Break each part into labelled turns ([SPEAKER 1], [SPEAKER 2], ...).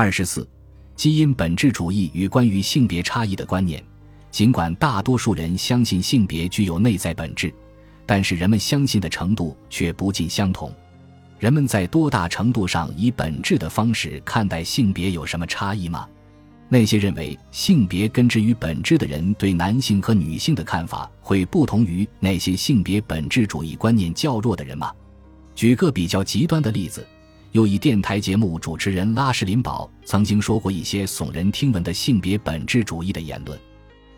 [SPEAKER 1] 二十四，基因本质主义与关于性别差异的观念。尽管大多数人相信性别具有内在本质，但是人们相信的程度却不尽相同。人们在多大程度上以本质的方式看待性别有什么差异吗？那些认为性别根植于本质的人对男性和女性的看法会不同于那些性别本质主义观念较弱的人吗？举个比较极端的例子，又以电台节目主持人拉什林堡曾经说过一些耸人听闻的性别本质主义的言论。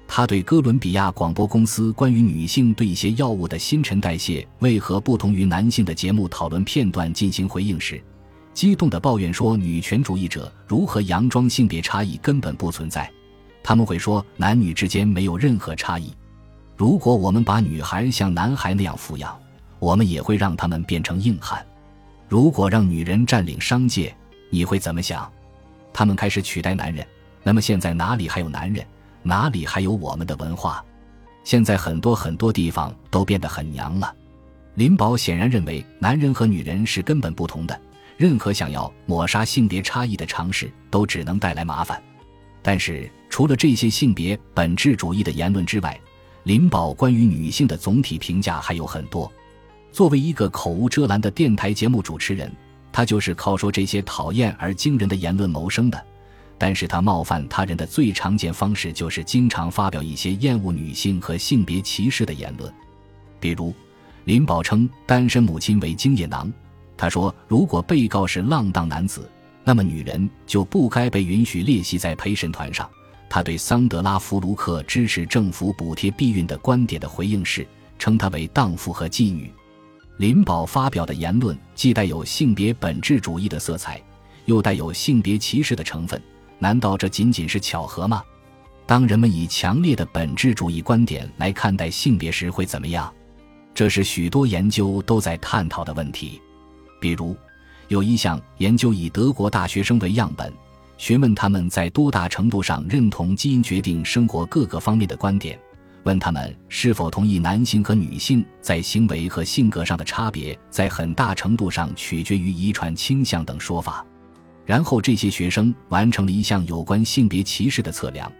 [SPEAKER 1] 他对哥伦比亚广播公司关于女性对一些药物的新陈代谢为何不同于男性的节目讨论片段进行回应时。激动地抱怨说：“女权主义者如何佯装性别差异根本不存在？他们会说男女之间没有任何差异。如果我们把女孩像男孩那样抚养，我们也会让他们变成硬汉。如果让女人占领商界，你会怎么想？他们开始取代男人，那么现在哪里还有男人？哪里还有我们的文化？现在很多很多地方都变得很娘了。”林宝显然认为男人和女人是根本不同的。任何想要抹杀性别差异的尝试都只能带来麻烦。但是，除了这些性别本质主义的言论之外，林宝关于女性的总体评价还有很多。作为一个口无遮拦的电台节目主持人，他就是靠说这些讨厌而惊人的言论谋生的。但是他冒犯他人的最常见方式就是经常发表一些厌恶女性和性别歧视的言论，比如，林宝称单身母亲为精液囊。他说：“如果被告是浪荡男子，那么女人就不该被允许列席在陪审团上。”他对桑德拉·弗卢克支持政府补贴避孕的观点的回应是，称她为荡妇和妓女。林宝发表的言论既带有性别本质主义的色彩，又带有性别歧视的成分。难道这仅仅是巧合吗？当人们以强烈的本质主义观点来看待性别时，会怎么样？这是许多研究都在探讨的问题。比如，有一项研究以德国大学生为样本，询问他们在多大程度上认同基因决定生活各个方面的观点，问他们是否同意男性和女性在行为和性格上的差别在很大程度上取决于遗传倾向等说法。然后，这些学生完成了一项有关性别歧视的测量，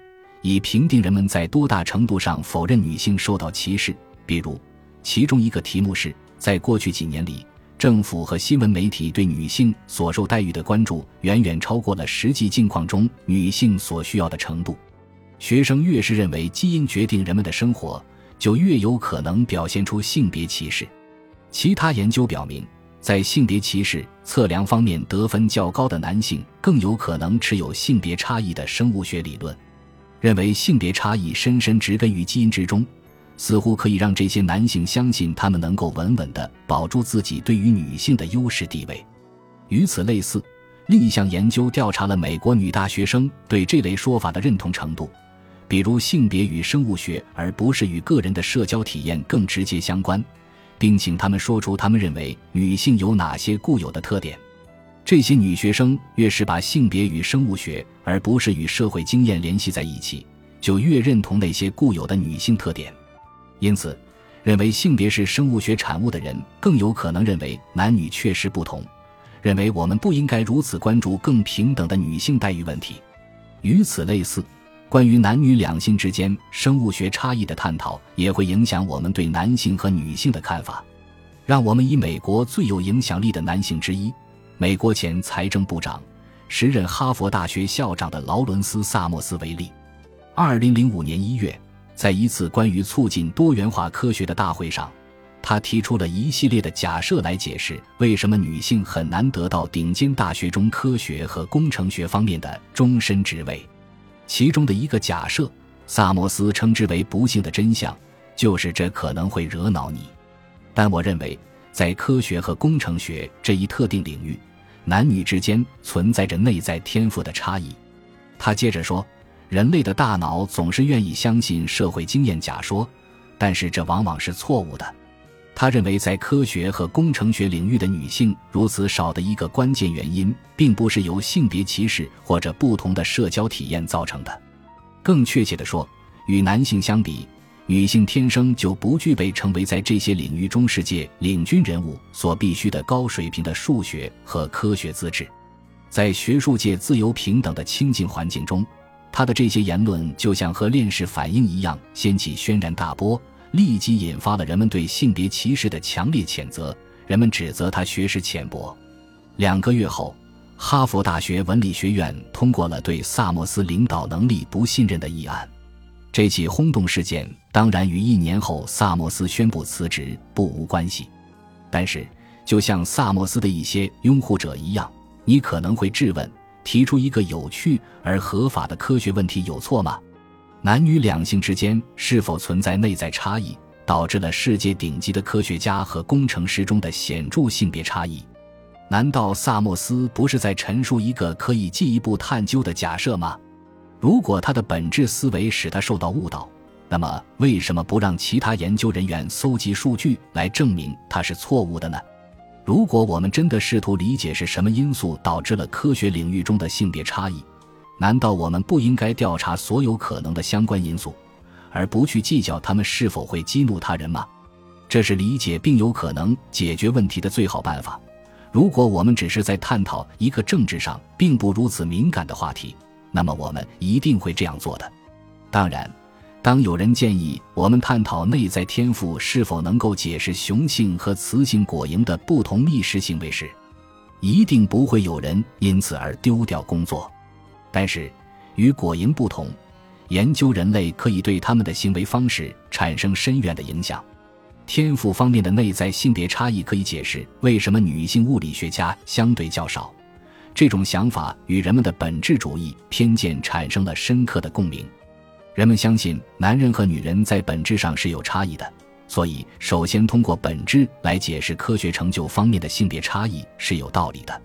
[SPEAKER 1] 以评定人们在多大程度上否认女性受到歧视。比如，其中一个题目是在过去几年里。政府和新闻媒体对女性所受待遇的关注远远超过了实际境况中女性所需要的程度。学生越是认为基因决定人们的生活，就越有可能表现出性别歧视。其他研究表明，在性别歧视测量方面得分较高的男性更有可能持有性别差异的生物学理论，认为性别差异深深植根于基因之中。似乎可以让这些男性相信，他们能够稳稳地保住自己对于女性的优势地位。与此类似，另一项研究调查了美国女大学生对这类说法的认同程度，比如性别与生物学而不是与个人的社交体验更直接相关，并请他们说出他们认为女性有哪些固有的特点。这些女学生越是把性别与生物学而不是与社会经验联系在一起，就越认同那些固有的女性特点。因此，认为性别是生物学产物的人更有可能认为男女确实不同，认为我们不应该如此关注更平等的女性待遇问题。与此类似，关于男女两性之间生物学差异的探讨也会影响我们对男性和女性的看法。让我们以美国最有影响力的男性之一、美国前财政部长、时任哈佛大学校长的劳伦斯·萨默斯为例。二零零五年一月。在一次关于促进多元化科学的大会上，他提出了一系列的假设来解释为什么女性很难得到顶尖大学中科学和工程学方面的终身职位。其中的一个假设，萨摩斯称之为“不幸的真相”，就是这可能会惹恼你。但我认为，在科学和工程学这一特定领域，男女之间存在着内在天赋的差异。他接着说。人类的大脑总是愿意相信社会经验假说，但是这往往是错误的。他认为，在科学和工程学领域的女性如此少的一个关键原因，并不是由性别歧视或者不同的社交体验造成的。更确切地说，与男性相比，女性天生就不具备成为在这些领域中世界领军人物所必须的高水平的数学和科学资质。在学术界自由平等的清静环境中，他的这些言论就像和链式反应一样，掀起轩然大波，立即引发了人们对性别歧视的强烈谴责。人们指责他学识浅薄。两个月后，哈佛大学文理学院通过了对萨默斯领导能力不信任的议案。这起轰动事件当然与一年后萨默斯宣布辞职不无关系。但是，就像萨默斯的一些拥护者一样，你可能会质问：提出一个有趣而合法的科学问题有错吗？男女两性之间是否存在内在差异？导致了世界顶级的科学家和工程师中的显著性别差异。难道萨默斯不是在陈述一个可以进一步探究的假设吗？如果他的本质思维使他受到误导，那么为什么不让其他研究人员搜集数据来证明他是错误的呢？如果我们真的试图理解是什么因素导致了科学领域中的性别差异，难道我们不应该调查所有可能的相关因素？而不去计较他们是否会激怒他人吗？这是理解并有可能解决问题的最好办法。如果我们只是在探讨一个政治上并不如此敏感的话题，那么我们一定会这样做的。当然，当有人建议我们探讨内在天赋是否能够解释雄性和雌性果蝇的不同觅食行为时，一定不会有人因此而丢掉工作。但是，与果蝇不同。研究人类可以对他们的行为方式产生深远的影响。天赋方面的内在性别差异可以解释为什么女性物理学家相对较少。这种想法与人们的本质主义偏见产生了深刻的共鸣。人们相信男人和女人在本质上是有差异的，所以首先通过本质来解释科学成就方面的性别差异是有道理的。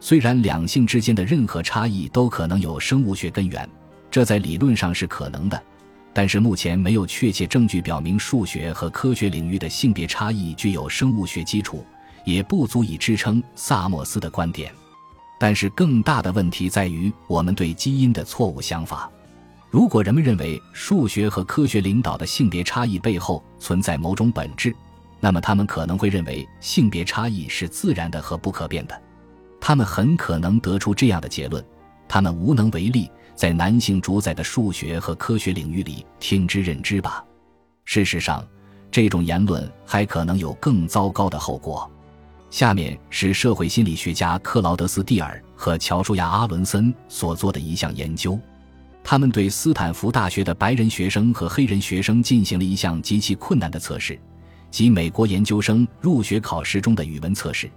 [SPEAKER 1] 虽然两性之间的任何差异都可能有生物学根源。这在理论上是可能的，但是目前没有确切证据表明数学和科学领域的性别差异具有生物学基础，也不足以支撑萨默斯的观点。但是更大的问题在于我们对基因的错误想法。如果人们认为数学和科学领导的性别差异背后存在某种本质，那么他们可能会认为性别差异是自然的和不可变的。他们很可能得出这样的结论：他们无能为力。在男性主宰的数学和科学领域里听之任之吧。事实上，这种言论还可能有更糟糕的后果。下面是社会心理学家克劳德斯·蒂尔和乔舒亚·阿伦森所做的一项研究。他们对斯坦福大学的白人学生和黑人学生进行了一项极其困难的测试，即美国研究生入学考试中的语文测试。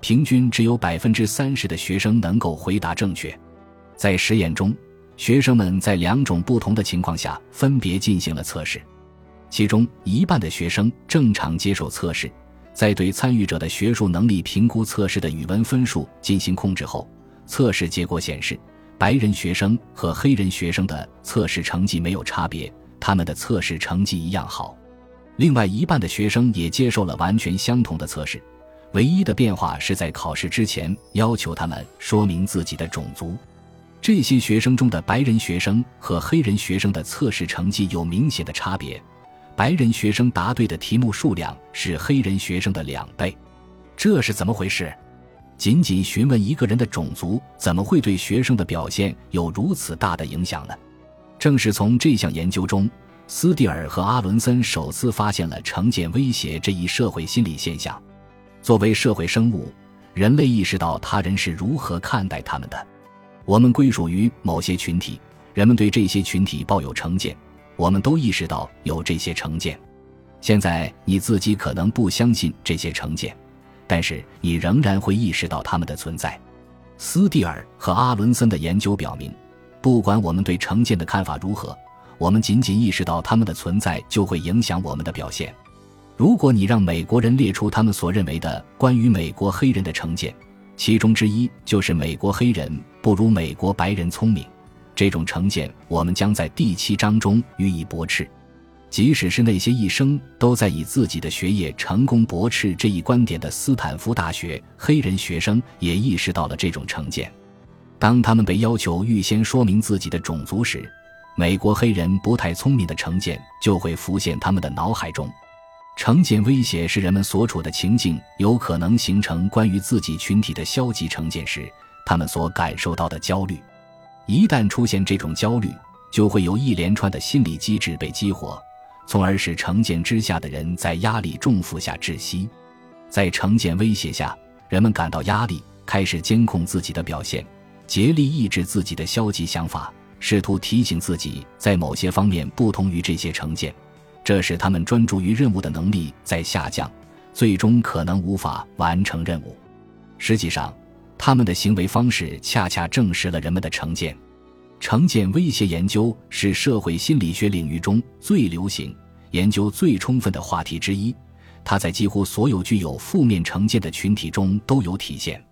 [SPEAKER 1] 平均只有百分之三十的学生能够回答正确。在实验中，学生们在两种不同的情况下分别进行了测试，其中一半的学生正常接受测试，在对参与者的学术能力评估测试的语文分数进行控制后，测试结果显示，白人学生和黑人学生的测试成绩没有差别，他们的测试成绩一样好。另外一半的学生也接受了完全相同的测试，唯一的变化是在考试之前要求他们说明自己的种族。这些学生中的白人学生和黑人学生的测试成绩有明显的差别，白人学生答对的题目数量是黑人学生的两倍，这是怎么回事？仅仅询问一个人的种族，怎么会对学生的表现有如此大的影响呢？正是从这项研究中，斯蒂尔和阿伦森首次发现了成见威胁这一社会心理现象。作为社会生物，人类意识到他人是如何看待他们的。我们归属于某些群体，人们对这些群体抱有成见。我们都意识到有这些成见。现在你自己可能不相信这些成见，但是你仍然会意识到他们的存在。斯蒂尔和阿伦森的研究表明，不管我们对成见的看法如何，我们仅仅意识到他们的存在就会影响我们的表现。如果你让美国人列出他们所认为的关于美国黑人的成见，其中之一就是美国黑人不如美国白人聪明，这种成见我们将在第七章中予以驳斥。即使是那些一生都在以自己的学业成功驳斥这一观点的斯坦福大学黑人学生，也意识到了这种成见。当他们被要求预先说明自己的种族时，美国黑人不太聪明的成见就会浮现他们的脑海中。成见威胁是人们所处的情境有可能形成关于自己群体的消极成见时，他们所感受到的焦虑。一旦出现这种焦虑，就会有一连串的心理机制被激活，从而使成见之下的人在压力重负下窒息。在成见威胁下，人们感到压力，开始监控自己的表现，竭力抑制自己的消极想法，试图提醒自己在某些方面不同于这些成见，这使他们专注于任务的能力在下降，最终可能无法完成任务。实际上，他们的行为方式恰恰证实了人们的成见。成见威胁研究是社会心理学领域中最流行、研究最充分的话题之一。它在几乎所有具有负面成见的群体中都有体现。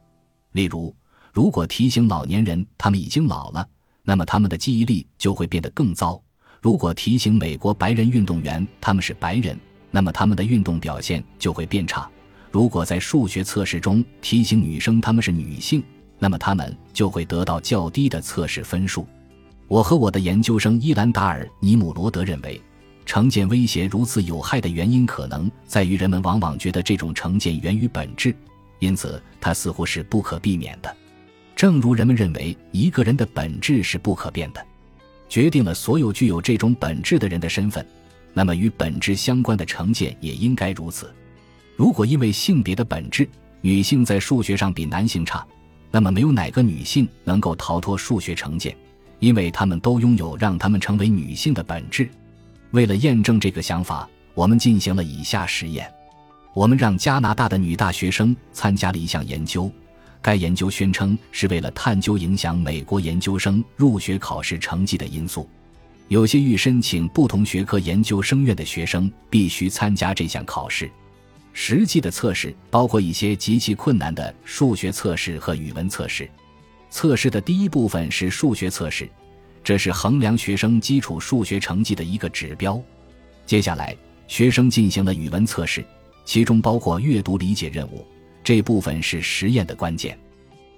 [SPEAKER 1] 例如，如果提醒老年人他们已经老了，那么他们的记忆力就会变得更糟；如果提醒美国白人运动员他们是白人，那么他们的运动表现就会变差；如果在数学测试中提醒女生他们是女性，那么他们就会得到较低的测试分数。我和我的研究生伊兰达尔·尼姆罗德认为。成见威胁如此有害的原因，可能在于人们往往觉得这种成见源于本质，因此它似乎是不可避免的。正如人们认为一个人的本质是不可变的，决定了所有具有这种本质的人的身份，那么与本质相关的成见也应该如此。如果因为性别的本质，女性在数学上比男性差，那么没有哪个女性能够逃脱数学成见，因为她们都拥有让她们成为女性的本质。为了验证这个想法，我们进行了以下实验：我们让加拿大的女大学生参加了一项研究，该研究宣称是为了探究影响美国研究生入学考试成绩的因素。有些欲申请不同学科研究生院的学生必须参加这项考试。实际的测试包括一些极其困难的数学测试和语文测试。测试的第一部分是数学测试。这是衡量学生基础数学成绩的一个指标。接下来，学生进行了语文测试，其中包括阅读理解任务。这部分是实验的关键。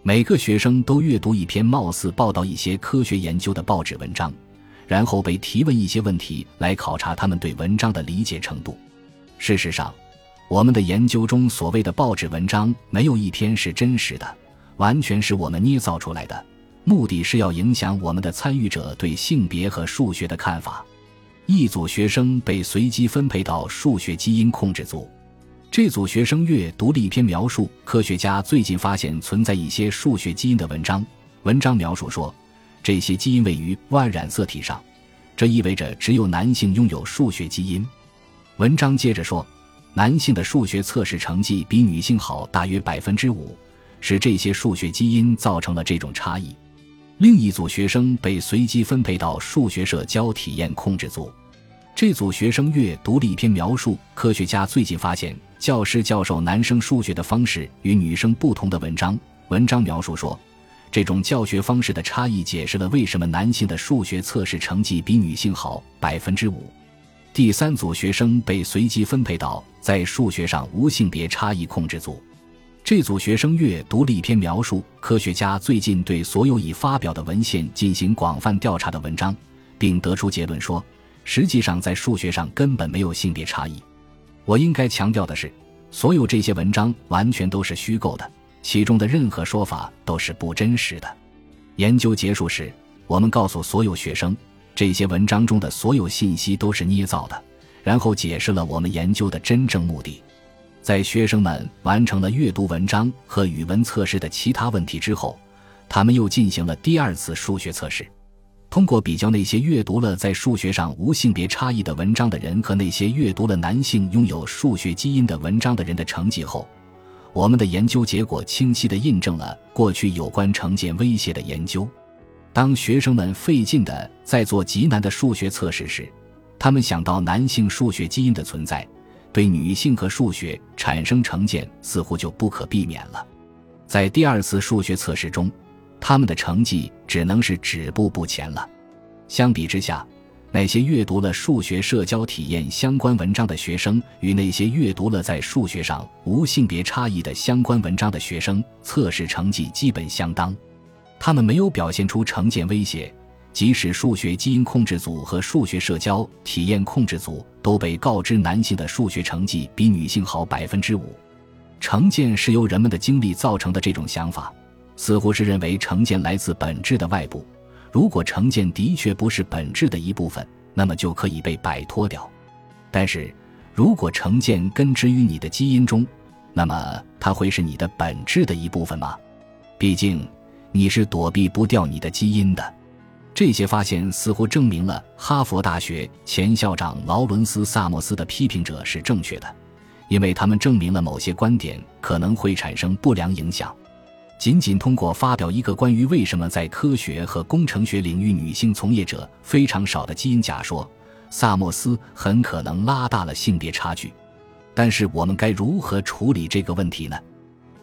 [SPEAKER 1] 每个学生都阅读一篇貌似报道一些科学研究的报纸文章，然后被提问一些问题来考察他们对文章的理解程度。事实上，我们的研究中所谓的报纸文章没有一篇是真实的，完全是我们捏造出来的。目的是要影响我们的参与者对性别和数学的看法。一组学生被随机分配到数学基因控制组，这组学生阅读了一篇描述科学家最近发现存在一些数学基因的文章。文章描述说，这些基因位于 Y 染色体上，这意味着只有男性拥有数学基因。文章接着说，男性的数学测试成绩比女性好大约百分之五，是这些数学基因造成了这种差异。另一组学生被随机分配到数学社交体验控制组，这组学生阅读了一篇描述科学家最近发现教师教授男生数学的方式与女生不同的文章。文章描述说，这种教学方式的差异解释了为什么男性的数学测试成绩比女性好百分之五。第三组学生被随机分配到在数学上无性别差异控制组。这组学生阅读了一篇描述科学家最近对所有已发表的文献进行广泛调查的文章，并得出结论说，实际上在数学上根本没有性别差异。我应该强调的是，所有这些文章完全都是虚构的，其中的任何说法都是不真实的。研究结束时，我们告诉所有学生，这些文章中的所有信息都是捏造的，然后解释了我们研究的真正目的。在学生们完成了阅读文章和语文测试的其他问题之后，他们又进行了第二次数学测试。通过比较那些阅读了在数学上无性别差异的文章的人和那些阅读了男性拥有数学基因的文章的人的成绩后，我们的研究结果清晰地印证了过去有关成见威胁的研究。当学生们费劲地在做极难的数学测试时，他们想到男性数学基因的存在。对女性和数学产生成见似乎就不可避免了。在第二次数学测试中，他们的成绩只能是止步不前了。相比之下，那些阅读了数学社交体验相关文章的学生与那些阅读了在数学上无性别差异的相关文章的学生，测试成绩基本相当。他们没有表现出成见威胁。即使数学基因控制组和数学社交体验控制组都被告知男性的数学成绩比女性好百分之五，成见是由人们的经历造成的这种想法，似乎是认为成见来自本质的外部。如果成见的确不是本质的一部分，那么就可以被摆脱掉。但是，如果成见根植于你的基因中，那么它会是你的本质的一部分吗？毕竟，你是躲避不掉你的基因的。这些发现似乎证明了哈佛大学前校长劳伦斯·萨默斯的批评者是正确的，因为他们证明了某些观点可能会产生不良影响。仅仅通过发表一个关于为什么在科学和工程学领域女性从业者非常少的基因假说，萨默斯很可能拉大了性别差距。但是我们该如何处理这个问题呢？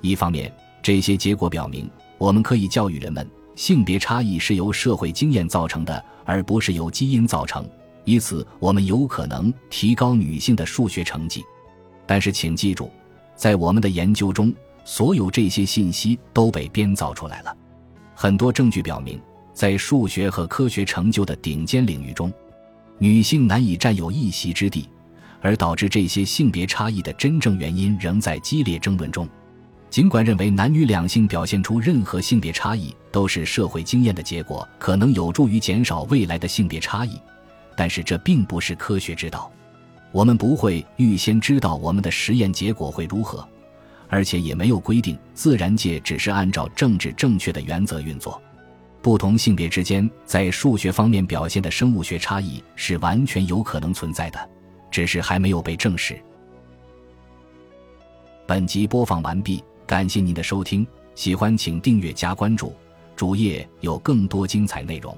[SPEAKER 1] 一方面，这些结果表明，我们可以教育人们，性别差异是由社会经验造成的，而不是由基因造成。以此，我们有可能提高女性的数学成绩。但是，请记住，在我们的研究中。所有这些信息都被编造出来了。很多证据表明，在数学和科学成就的顶尖领域中，女性难以占有一席之地，而导致这些性别差异的真正原因仍在激烈争论中。尽管认为男女两性表现出任何性别差异都是社会经验的结果，可能有助于减少未来的性别差异，但是这并不是科学之道。我们不会预先知道我们的实验结果会如何。而且也没有规定，自然界只是按照政治正确的原则运作。不同性别之间在数学方面表现的生物学差异是完全有可能存在的，只是还没有被证实。本集播放完毕，感谢您的收听，喜欢请订阅加关注，主页有更多精彩内容。